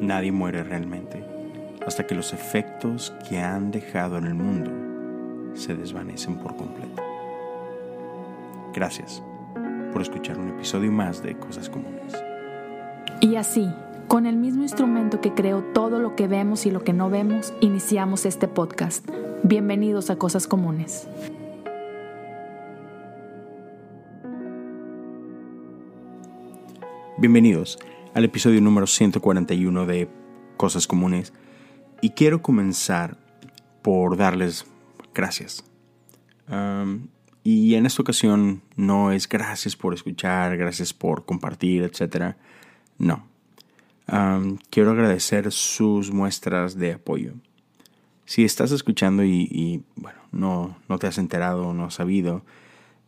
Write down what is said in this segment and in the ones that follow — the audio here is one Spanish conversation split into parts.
nadie muere realmente hasta que los efectos que han dejado en el mundo se desvanecen por completo. Gracias por escuchar un episodio más de Cosas Comunes. Y así, con el mismo instrumento que creó todo lo que vemos y lo que no vemos, iniciamos este podcast. Bienvenidos a Cosas Comunes. Bienvenidos al episodio número 141 de Cosas Comunes y quiero comenzar por darles gracias. y en esta ocasión no es gracias por escuchar, gracias por compartir, etc. No. quiero agradecer sus muestras de apoyo. Si estás escuchando y, bueno, no, no te has enterado, no has sabido,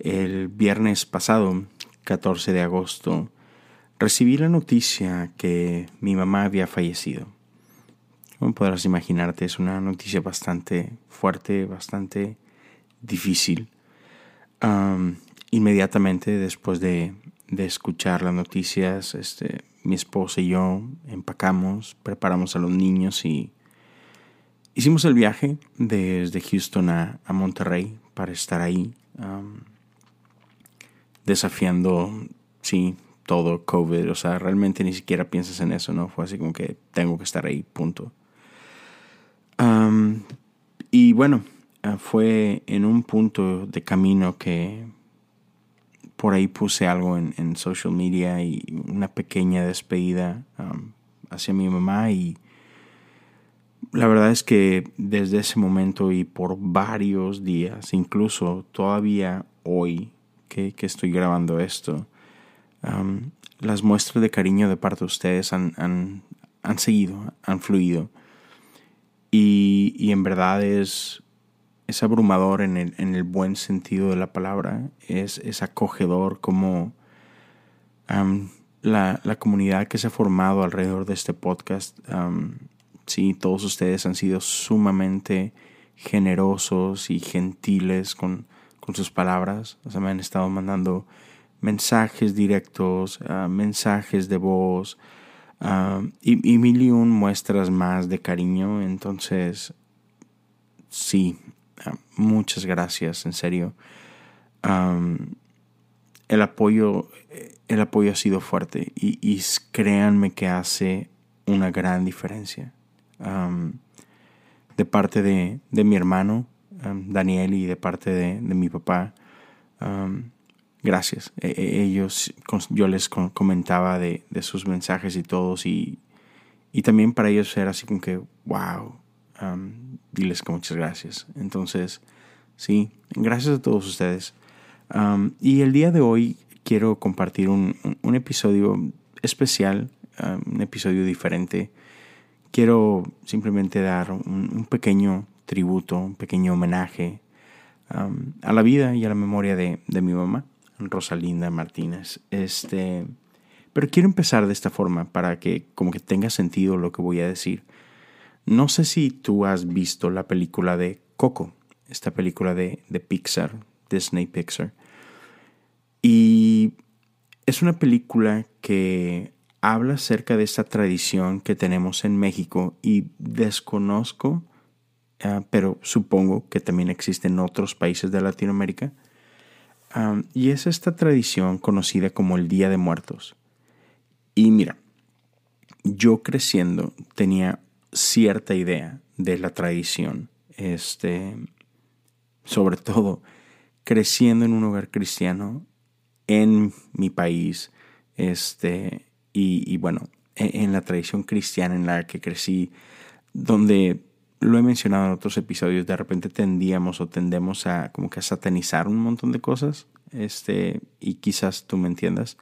el viernes pasado, 14 de agosto, recibí la noticia que mi mamá había fallecido. Como podrás imaginarte, es una noticia bastante fuerte, bastante difícil. inmediatamente después de, escuchar las noticias, este, mi esposa y yo empacamos, preparamos a los niños y hicimos el viaje desde Houston a, Monterrey para estar ahí, desafiando, sí, todo COVID, o sea, realmente ni siquiera piensas en eso, ¿no? Fue así como que tengo que estar ahí, punto. y bueno, ah, fue en un punto de camino que por ahí puse algo en, social media y una pequeña despedida hacia mi mamá y la verdad es que desde ese momento y por varios días, incluso todavía hoy que, que estoy grabando esto, las muestras de cariño de parte de ustedes han, han, seguido, han fluido. Y, y, en verdad es, es abrumador en el, en el, buen sentido de la palabra. Es, es acogedor como la, la, comunidad que se ha formado alrededor de este podcast. sí, todos ustedes han sido sumamente generosos y gentiles con, con sus palabras. O sea, me han estado mandando mensajes directos, ah, mensajes de voz ah, y, mil y un muestras más de cariño. Entonces, sí, ah, muchas gracias, en serio. el apoyo, el apoyo ha sido fuerte y, créanme que hace una gran diferencia. de parte de, mi hermano, Daniel, y de parte de, de mi papá, gracias. E, e, ellos, yo les comentaba de, sus mensajes y todos y, y, también para ellos era así como que, wow, um, diles que muchas gracias. Entonces, sí, gracias a todos ustedes. Um, y el día de hoy quiero compartir un, un episodio especial, um, un episodio diferente. Quiero simplemente dar un, pequeño tributo, un pequeño homenaje a la vida y a la memoria de, de mi mamá. Rosalinda Martínez. Este, pero quiero empezar de esta forma para que como que tenga sentido lo que voy a decir. No sé si tú has visto la película de Coco, esta película de, de Pixar, Disney Pixar. Y es una película que habla acerca de esta tradición que tenemos en México y desconozco, ah, pero supongo que también existe en otros países de Latinoamérica, y es esta tradición conocida como el Día de Muertos. Y mira, yo creciendo tenía cierta idea de la tradición, este, sobre todo creciendo en un hogar cristiano en mi país, este, y, bueno, e, en la tradición cristiana en la que crecí, donde lo he mencionado en otros episodios, de repente tendíamos o tendemos a como que a satanizar un montón de cosas, este, y quizás tú me entiendas.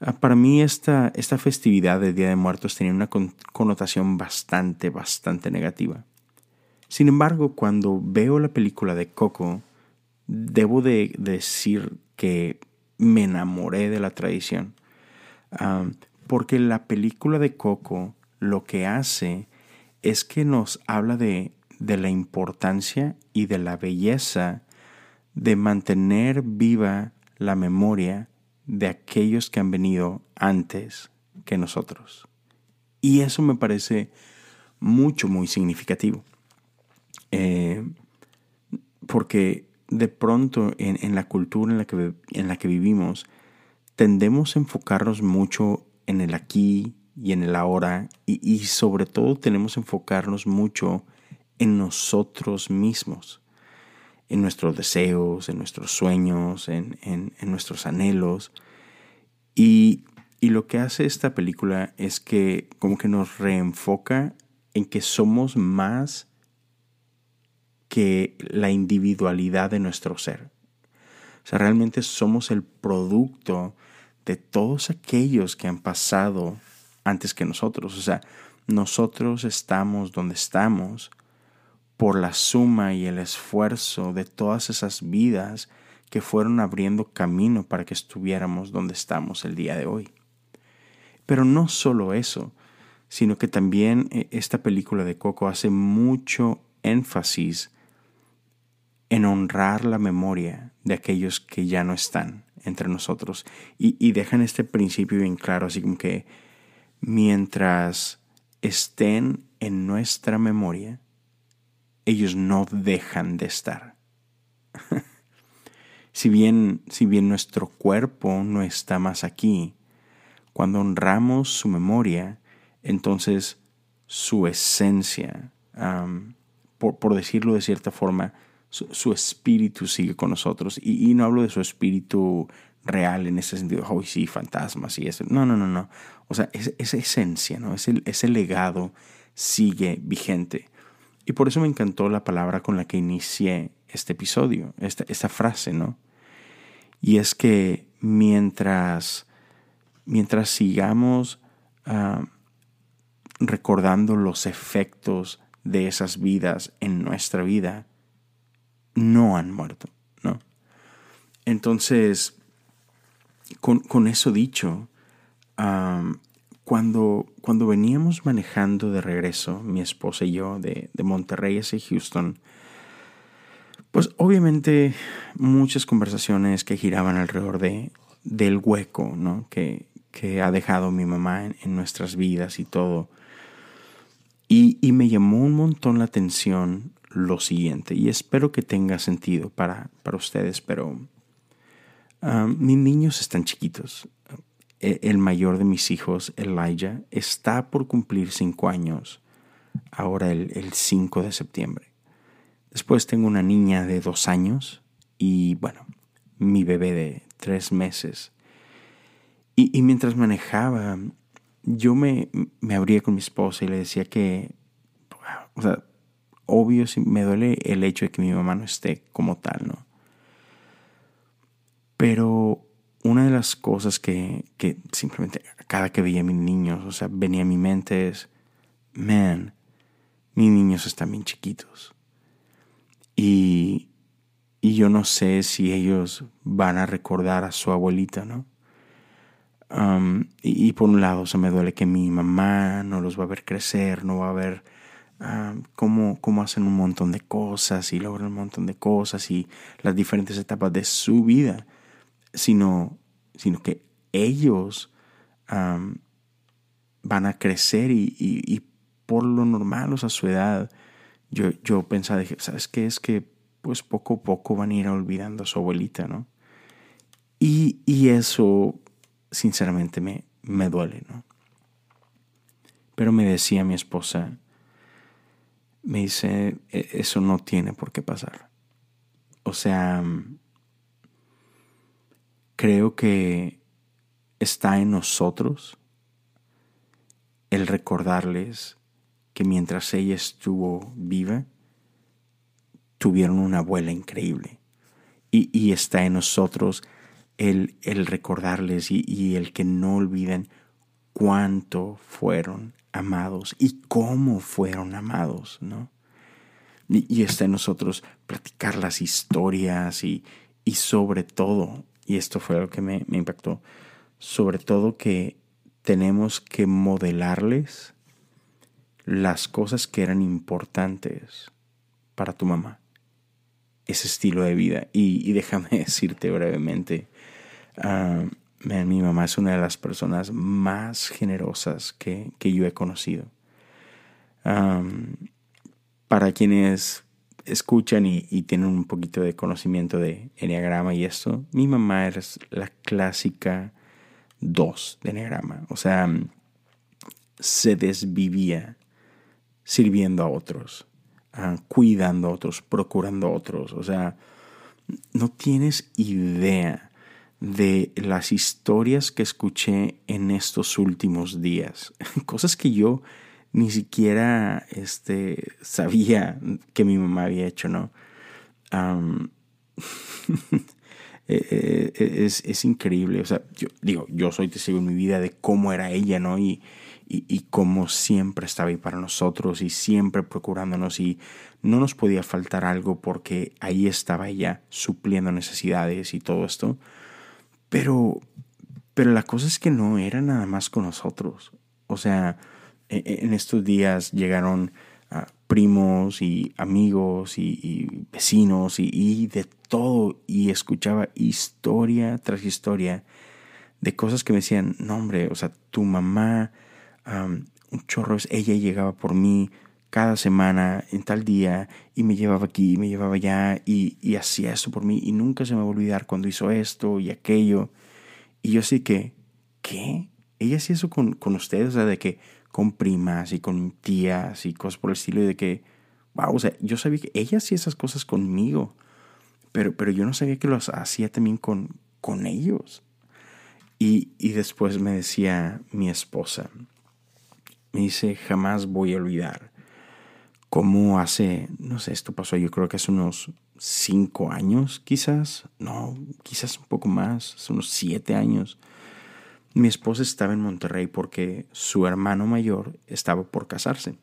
Ah, para mí esta, esta festividad de Día de Muertos tenía una connotación bastante, bastante negativa. Sin embargo, cuando veo la película de Coco, debo de decir que me enamoré de la tradición. Ah, porque la película de Coco lo que hace es que nos habla de, de la importancia y de la belleza de mantener viva la memoria de aquellos que han venido antes que nosotros. Y eso me parece mucho, muy significativo. Eh, porque de pronto en, la cultura en la, que, en la que vivimos, tendemos a enfocarnos mucho en el aquí y en el ahora y, sobre todo tenemos que enfocarnos mucho en nosotros mismos, en nuestros deseos, en nuestros sueños, en, en, nuestros anhelos. Y, y lo que hace esta película es que como que nos reenfoca en que somos más que la individualidad de nuestro ser. O sea, realmente somos el producto de todos aquellos que han pasado antes que nosotros. O sea, nosotros estamos donde estamos por la suma y el esfuerzo de todas esas vidas que fueron abriendo camino para que estuviéramos donde estamos el día de hoy. Pero no solo eso, sino que también eh, esta película de Coco hace mucho énfasis en honrar la memoria de aquellos que ya no están entre nosotros y, y dejan este principio bien claro, así como que mientras estén en nuestra memoria, ellos no dejan de estar. si, bien, si bien nuestro cuerpo no está más aquí, cuando honramos su memoria, entonces su esencia, por, decirlo de cierta forma, su, espíritu sigue con nosotros. Y, no hablo de su espíritu real en ese sentido, hoy sí, fantasmas y eso. No, no, no, no. O sea, esa esencia, ¿no? Ese, ese legado sigue vigente. Y por eso me encantó la palabra con la que inicié este episodio, esta, esta frase, ¿no? Y es que mientras, mientras sigamos ah, recordando los efectos de esas vidas en nuestra vida, no han muerto, ¿no? Entonces, con, eso dicho, cuando, cuando veníamos manejando de regreso, mi esposa y yo, de, de Monterrey hacia Houston, pues obviamente muchas conversaciones que giraban alrededor de, del hueco ¿no? que, que ha dejado mi mamá en, nuestras vidas y todo. Y, y, me llamó un montón la atención lo siguiente, y espero que tenga sentido para, para ustedes, pero ah, mis niños están chiquitos. E, el mayor de mis hijos, Elijah, está por cumplir cinco años, ahora el, 5 de septiembre. Después tengo una niña de dos años y, bueno, mi bebé de tres meses. Y, mientras manejaba, yo me, me abría con mi esposa y le decía que, o sea, obvio, me duele el hecho de que mi mamá no esté como tal, ¿no? Pero una de las cosas que, que simplemente cada que veía a mis niños, o sea, venía a mi mente es, man, mis niños están bien chiquitos. Y, y yo no sé si ellos van a recordar a su abuelita, ¿no? Um, y, por un lado, se me duele que mi mamá no los va a ver crecer, no va a ver um, cómo, cómo, hacen un montón de cosas y logran un montón de cosas y las diferentes etapas de su vida sino, sino que ellos van a crecer y, por lo normal, o sea, su edad, yo, yo pensaba, dije, ¿sabes qué? Es que pues poco a poco van a ir olvidando a su abuelita, ¿no? Y, y eso, sinceramente, me, me duele, ¿no? Pero me decía mi esposa, me dice, e, eso no tiene por qué pasar. O sea, creo que está en nosotros el recordarles que mientras ella estuvo viva, tuvieron una abuela increíble. Y, está en nosotros el, el recordarles y, el que no olviden cuánto fueron amados y cómo fueron amados, ¿no? Y, está en nosotros platicar las historias y, y sobre todo y esto fue lo que me, impactó, sobre todo que tenemos que modelarles las cosas que eran importantes para tu mamá, ese estilo de vida. Y, déjame decirte brevemente, ah, mi mamá es una de las personas más generosas que, yo he conocido. para quienes escuchan y, tienen un poquito de conocimiento de Enneagrama y esto, mi mamá es la clásica 2 de Enneagrama. O sea, se desvivía sirviendo a otros, ah, cuidando a otros, procurando a otros. O sea, no tienes idea de las historias que escuché en estos últimos días. Cosas que yo ni siquiera este, sabía que mi mamá había hecho, ¿no? E, e, es, es, increíble. O sea, yo digo, yo soy testigo en mi vida de cómo era ella, ¿no? Y, y, y cómo siempre estaba ahí para nosotros y siempre procurándonos y no nos podía faltar algo porque ahí estaba ella supliendo necesidades y todo esto. Pero, pero la cosa es que no era nada más con nosotros. O sea, e, e, en estos días llegaron ah, primos y amigos y, vecinos y, de todo y escuchaba historia tras historia de cosas que me decían, no hombre, o sea, tu mamá, un chorro, ella llegaba por mí cada semana en tal día y me llevaba aquí, me llevaba allá y, y hacía esto por mí y nunca se me va a olvidar cuando hizo esto y aquello. Y yo así que, ¿qué? Ella hacía eso con, con ustedes, o sea, de que con primas y con tías y cosas por el estilo, y de que, wow, o sea, yo sabía que ella hacía esas cosas conmigo, pero, pero yo no sabía que lo hacía también con, con ellos. Y, y después me decía mi esposa, me dice, jamás voy a olvidar cómo hace, no sé, esto pasó yo creo que hace unos cinco años, quizás, no, quizás un poco más, hace unos siete años. Mi esposa estaba en Monterrey porque su hermano mayor estaba por casarse.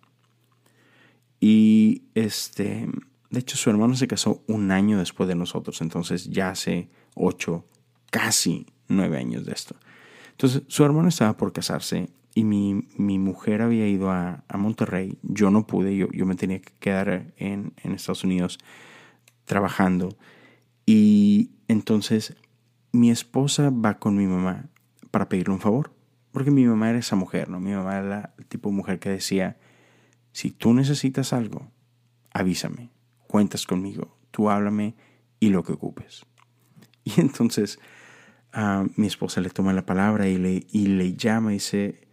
Y este, de hecho, su hermano se casó un año después de nosotros, entonces ya hace ocho, casi nueve años de esto. Entonces, su hermano estaba por casarse y mi, mi mujer había ido a, a, Monterrey. Yo no pude, yo, yo me tenía que quedar en, en Estados Unidos trabajando. Y entonces mi esposa va con mi mamá para pedirle un favor. Porque mi mamá era esa mujer, ¿no? Mi mamá era el tipo de mujer que decía, si tú necesitas algo, avísame, cuentas conmigo, tú háblame y lo que ocupes. Y entonces a mi esposa le toma la palabra y le, y le llama y dice,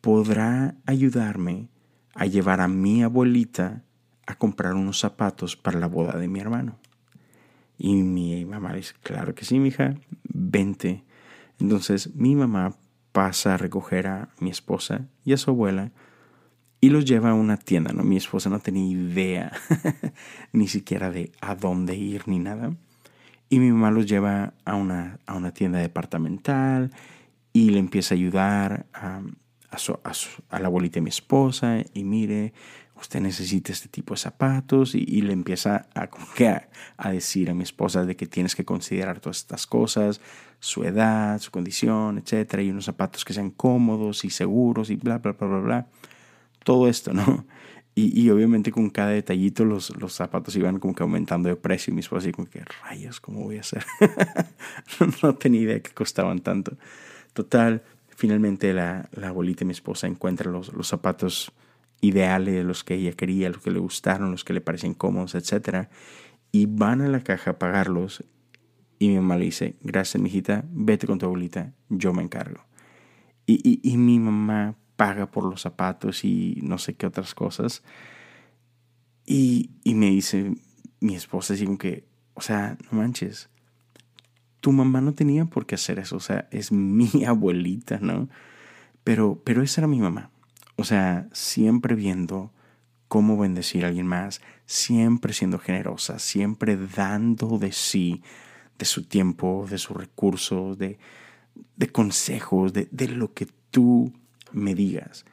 ¿podrá ayudarme a llevar a mi abuelita a comprar unos zapatos para la boda de mi hermano? Y mi mamá dice, claro que sí, mija, vente entonces mi mamá pasa a recoger a mi esposa y a su abuela y los lleva a una tienda, ¿no? Mi esposa no tenía idea ni siquiera de a dónde ir ni nada. Y mi mamá los lleva a una, a una tienda departamental y le empieza a ayudar a, a, la abuelita de mi esposa y mire, usted necesita este tipo de zapatos y, le empieza a, a, decir a mi esposa de que tienes que considerar todas estas cosas, su edad, su condición, etcétera, y unos zapatos que sean cómodos y seguros y bla, bla, bla, bla, bla. Todo esto, ¿no? Y, y obviamente con cada detallito los, los zapatos iban como que aumentando de precio y mi esposa así como que, rayos, ¿cómo voy a hacer? no tenía idea que costaban tanto. Total, finalmente la, la abuelita y mi esposa encuentran los, los zapatos ideales, los que ella quería, los que le gustaron, los que le parecen cómodos, etc. Y van a la caja a pagarlos y mi mamá le dice, gracias mijita, vete con tu abuelita, yo me encargo. Y, y, mi mamá paga por los zapatos y no sé qué otras cosas. Y, y me dice mi esposa así que, o sea, no manches, tu mamá no tenía por qué hacer eso, o sea, es mi abuelita, ¿no? Pero, pero esa era mi mamá. O sea, siempre viendo cómo bendecir a alguien más, siempre siendo generosa, siempre dando de sí, de su tiempo, de sus recursos, de, de consejos, de, de lo que tú me digas.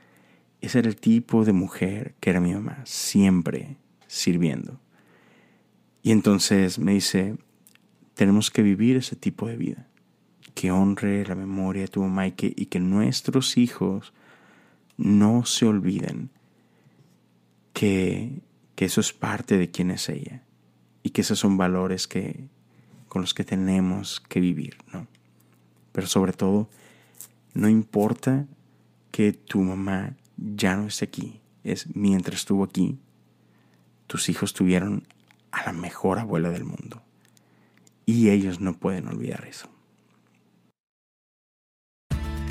Ese era el tipo de mujer que era mi mamá, siempre sirviendo. Y entonces me dice, tenemos que vivir ese tipo de vida, que honre la memoria de tu mamá y que, y que nuestros hijos no se olviden que, que eso es parte de quién es ella y que esos son valores que, con los que tenemos que vivir, ¿no? pero sobre todo, no importa que tu mamá ya no esté aquí, es mientras estuvo aquí, tus hijos tuvieron a la mejor abuela del mundo. Y ellos no pueden olvidar eso.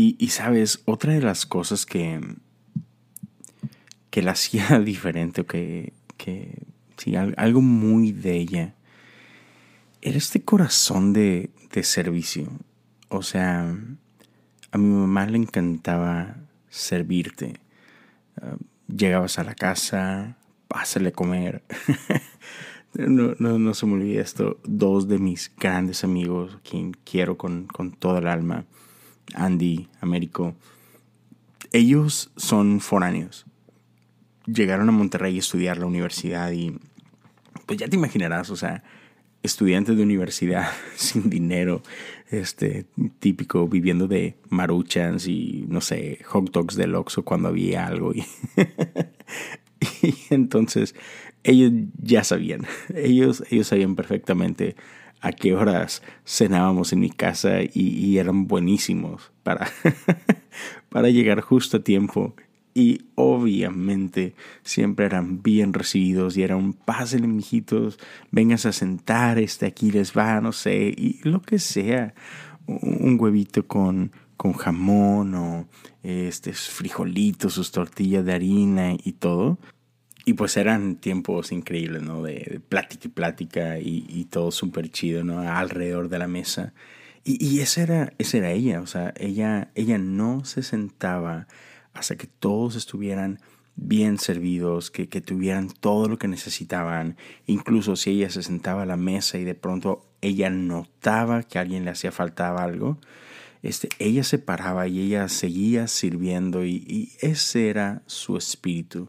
Y, y sabes, otra de las cosas que que la hacía diferente, que, que sí, algo muy de ella, era este corazón de, servicio. O sea, a mi mamá le encantaba servirte. Ah, llegabas a la casa, pásale a comer. no, no, no, se me olvide esto. Dos de mis grandes amigos, quien quiero con, con toda el alma, Andy, Américo, ellos son foráneos. Llegaron a Monterrey a estudiar la universidad y pues ya te imaginarás, o sea, estudiantes de universidad sin dinero, este típico viviendo de maruchans y no sé, hot dogs del Oxxo cuando había algo y, entonces ellos ya sabían, ellos ellos sabían perfectamente a qué horas cenábamos en mi casa y, eran buenísimos para, para llegar justo a tiempo y obviamente siempre eran bien recibidos y era un pásenle mijitos, vengas a sentar, este aquí les va, no sé, y lo que sea, un huevito con, con jamón o este frijolitos, sus tortillas de harina y todo. Y pues eran tiempos increíbles, ¿no? De, plática y plática y, todo súper chido, ¿no? Alrededor de la mesa. Y, y esa, era, esa era ella, o sea, ella, ella no se sentaba hasta que todos estuvieran bien servidos, que, tuvieran todo lo que necesitaban. Incluso si ella se sentaba a la mesa y de pronto ella notaba que alguien le hacía falta algo, este, ella se paraba y ella seguía sirviendo y, ese era su espíritu.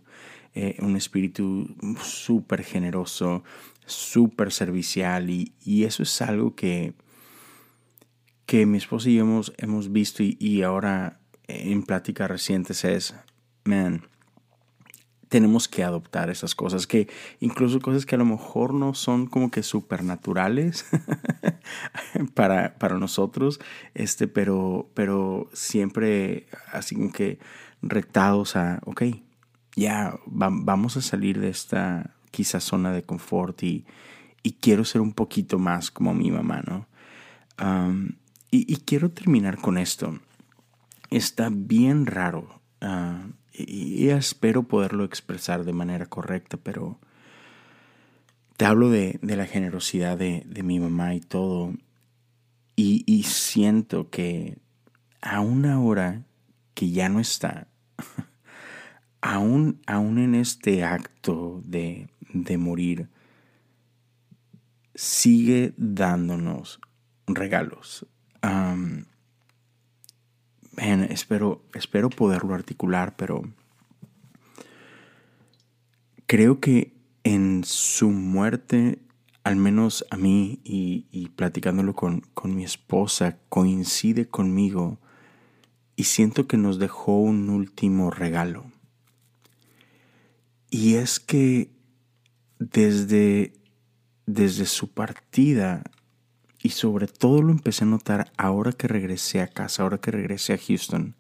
Eh, un espíritu súper generoso, súper servicial y, eso es algo que, que mi esposa y yo hemos, hemos visto y, y ahora en pláticas recientes es, man, tenemos que adoptar esas cosas, que incluso cosas que a lo mejor no son como que supernaturales para, para nosotros, este, pero, pero siempre así como que retados a, ok, ya vamos a salir de esta quizá zona de confort y, y quiero ser un poquito más como mi mamá, ¿no? y, y quiero terminar con esto está bien raro. Ah, y, espero poderlo expresar de manera correcta, pero te hablo de, la generosidad de, mi mamá y todo. Y, siento que a una hora que ya no está, aún, aún en este acto de, de morir, sigue dándonos regalos espero, espero poderlo articular, pero creo que en su muerte, al menos a mí y, platicándolo con, con mi esposa, coincide conmigo y siento que nos dejó un último regalo. Y es que desde, desde su partida y sobre todo lo empecé a notar ahora que regresé a casa, ahora que regresé a Houston.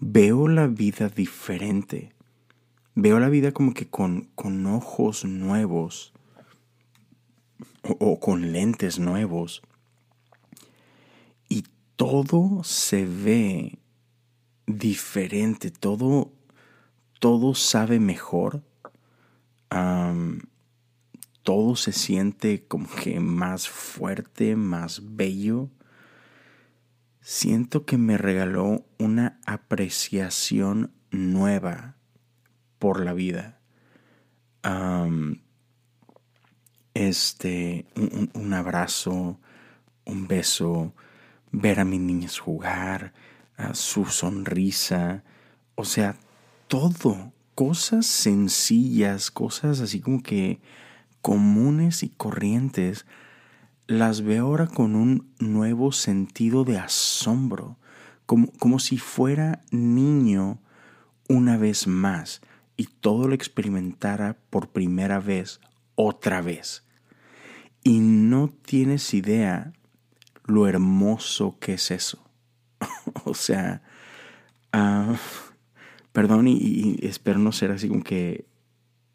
Veo la vida diferente. Veo la vida como que con, con ojos nuevos o, o con lentes nuevos. Y todo se ve diferente, todo, todo sabe mejor todo se siente como que más fuerte, más bello. Siento que me regaló una apreciación nueva por la vida. este, un, abrazo, un beso, ver a mis niñas jugar, su sonrisa, o sea, todo, cosas sencillas, cosas así como que comunes y corrientes, las veo ahora con un nuevo sentido de asombro, como, como si fuera niño una vez más y todo lo experimentara por primera vez otra vez. Y no tienes idea lo hermoso que es eso. o sea, uh, perdón y, espero no ser así como que,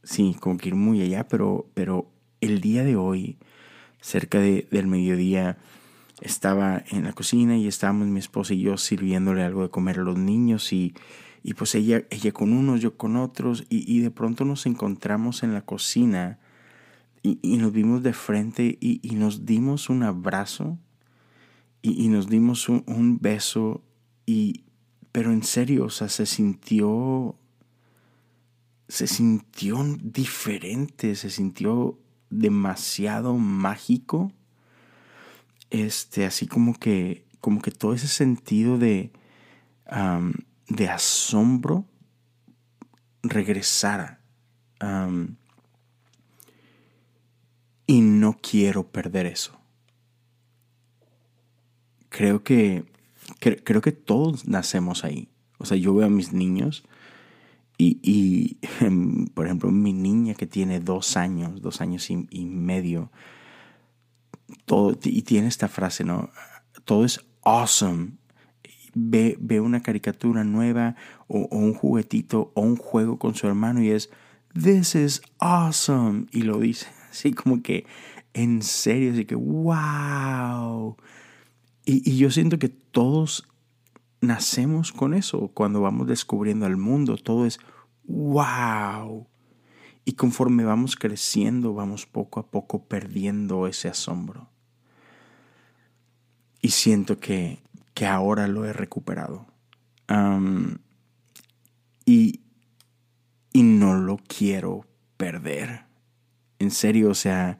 sí, como que ir muy allá, pero, pero el día de hoy, cerca de, del mediodía, estaba en la cocina y estábamos mi esposa y yo sirviéndole algo de comer a los niños y, y pues ella, ella con unos, yo con otros y, y de pronto nos encontramos en la cocina y, y nos vimos de frente y, y, nos dimos un abrazo y, nos dimos un, un beso y pero en serio, o sea, se sintió, se sintió diferente, se sintió demasiado mágico. Este, así como que, como que todo ese sentido de, de asombro regresara. y no quiero perder eso. Creo que creo que todos nacemos ahí. O sea, yo veo a mis niños y, em, por ejemplo, mi niña que tiene dos años, dos años y, medio, todo, y tiene esta frase, ¿no? Todo es awesome. Ve, ve una caricatura nueva o, un juguetito o un juego con su hermano y es, this is awesome. Y lo dice así como que, en serio, así que, wow. Y, yo siento que todos nacemos con eso cuando vamos descubriendo el mundo. Todo es wow. Y conforme vamos creciendo, vamos poco a poco perdiendo ese asombro. Y siento que, que ahora lo he recuperado. y, y no lo quiero perder. En serio, o sea,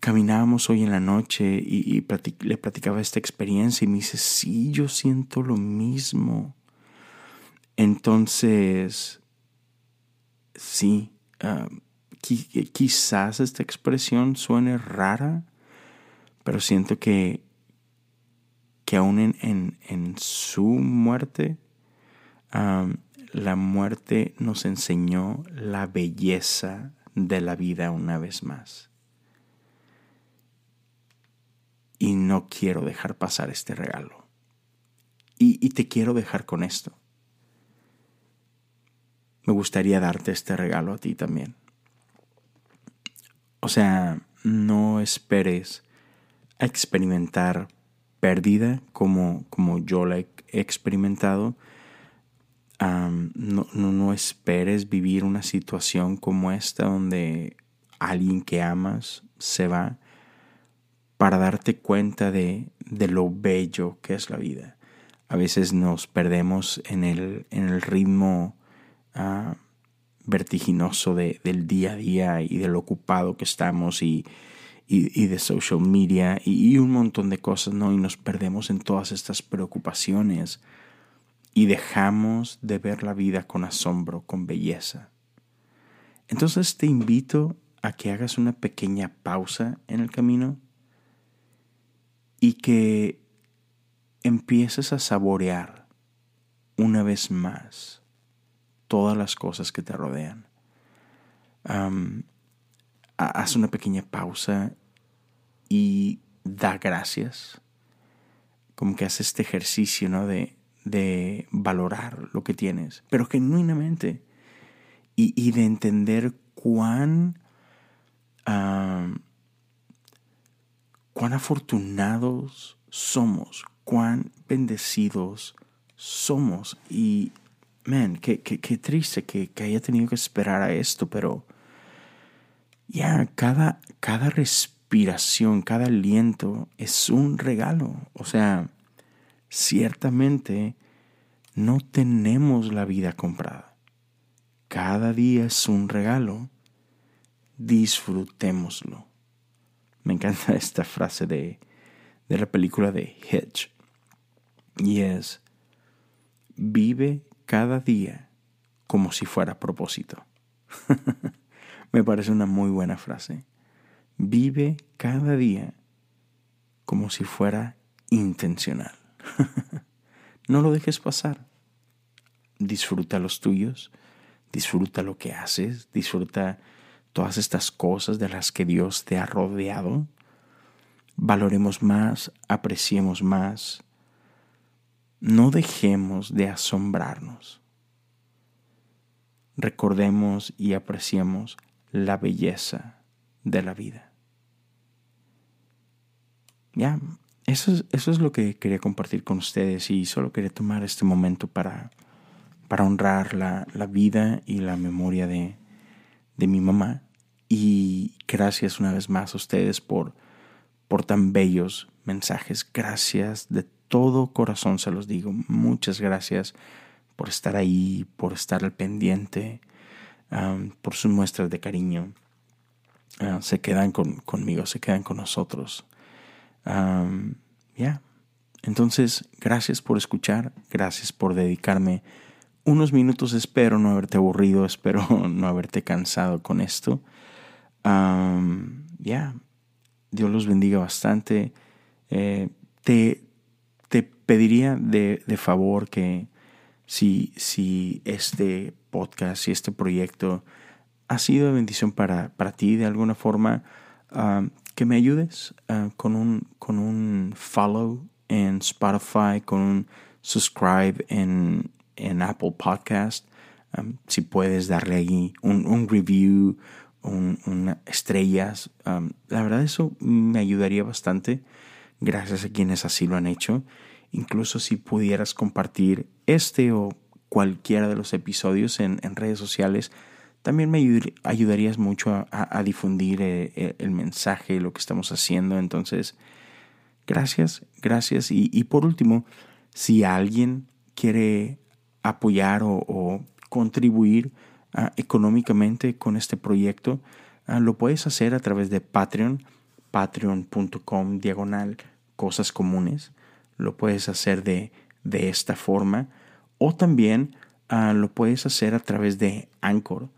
caminábamos hoy en la noche y, le platicaba esta experiencia y me dice, sí, yo siento lo mismo. Entonces, sí, ah, quizás esta expresión suene rara, pero siento que, que aún en, su muerte, la muerte nos enseñó la belleza de la vida una vez más. Y no quiero dejar pasar este regalo. Y, te quiero dejar con esto. Me gustaría darte este regalo a ti también. O sea, no esperes a experimentar pérdida como, como yo la he experimentado. no, no, no esperes vivir una situación como esta donde alguien que amas se va para darte cuenta de, lo bello que es la vida. A veces nos perdemos en el, en el ritmo ah, vertiginoso del día a día y de lo ocupado que estamos y, de social media y, y, un montón de cosas, ¿no? Y nos perdemos en todas estas preocupaciones y dejamos de ver la vida con asombro, con belleza. Entonces te invito a que hagas una pequeña pausa en el camino y que empieces a saborear una vez más todas las cosas que te rodean. haz una pequeña pausa y da gracias. Como que haces este ejercicio ¿no? de, de valorar lo que tienes, pero genuinamente. Y, y de entender cuán cuán afortunados somos, cuán bendecidos somos. Y, man, qué, qué, triste que, haya tenido que esperar a esto, pero ya cada, cada respiración, cada aliento es un regalo. O sea, ciertamente no tenemos la vida comprada. Cada día es un regalo. Disfrutémoslo. Me encanta esta frase de, la película de Hitch, Y es, vive cada día como si fuera a propósito. Me parece una muy buena frase. Vive cada día como si fuera intencional. no lo dejes pasar. Disfruta los tuyos, disfruta lo que haces, disfruta todas estas cosas de las que Dios te ha rodeado. Valoremos más, apreciemos más. No dejemos de asombrarnos. Recordemos y apreciemos la belleza de la vida. Ya, eso es, eso es lo que quería compartir con ustedes y solo quería tomar este momento para, para honrar la, la vida y la memoria de, de mi mamá. Y gracias una vez más a ustedes por, por tan bellos mensajes. Gracias de todo corazón se los digo. Muchas gracias por estar ahí, por estar al pendiente, por sus muestras de cariño. Ah, se quedan conmigo, se quedan con nosotros. Ya. Entonces, gracias por escuchar, gracias por dedicarme unos minutos. Espero no haberte aburrido, espero no haberte cansado con esto. Ya. Dios los bendiga bastante. Eh, te, te, pediría de, de favor que si, si este podcast, si este proyecto ha sido de bendición para, para ti de alguna forma, que me ayudes ah, con, un, con un follow en Spotify, con un subscribe en, en Apple Podcast. Ah, si puedes darle ahí un, review, un, estrellas. la verdad eso me ayudaría bastante. Gracias a quienes así lo han hecho. Incluso si pudieras compartir este o cualquiera de los episodios en, redes sociales, también me ayudarías mucho a, difundir eh, eh, el mensaje, lo que estamos haciendo. Entonces, gracias, gracias. Y, por último, si alguien quiere apoyar o, contribuir ah, económicamente con este proyecto, ah, lo puedes hacer a través de Patreon, patreon.com diagonal cosas comunes. Lo puedes hacer de, de esta forma o también ah, lo puedes hacer a través de Anchor.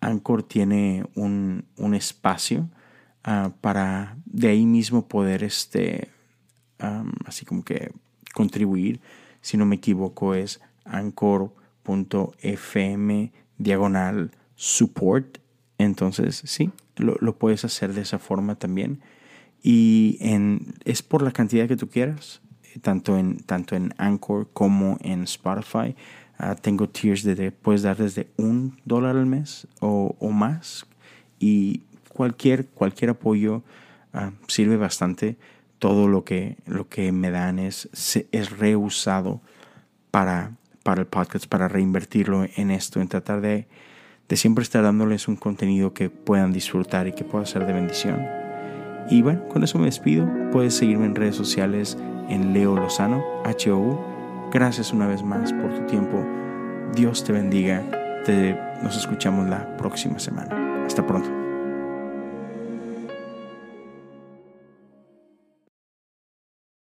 Anchor tiene un, espacio ah, para de ahí mismo poder este, así como que contribuir. Si no me equivoco es anchor.fm diagonal support. Entonces sí, lo, lo, puedes hacer de esa forma también. Y en, es por la cantidad que tú quieras, tanto en, tanto en Anchor como en Spotify. Ah, tengo tiers de, puedes dar desde un dólar al mes o, más y cualquier, cualquier apoyo ah, sirve bastante. Todo lo que, lo que me dan es, es reusado para, para el podcast, para reinvertirlo en esto, en tratar de, de siempre estar dándoles un contenido que puedan disfrutar y que pueda ser de bendición. Y bueno, con eso me despido. Puedes seguirme en redes sociales en Leo Lozano, HOU Gracias una vez más por tu tiempo. Dios te bendiga. Te, nos escuchamos la próxima semana. Hasta pronto.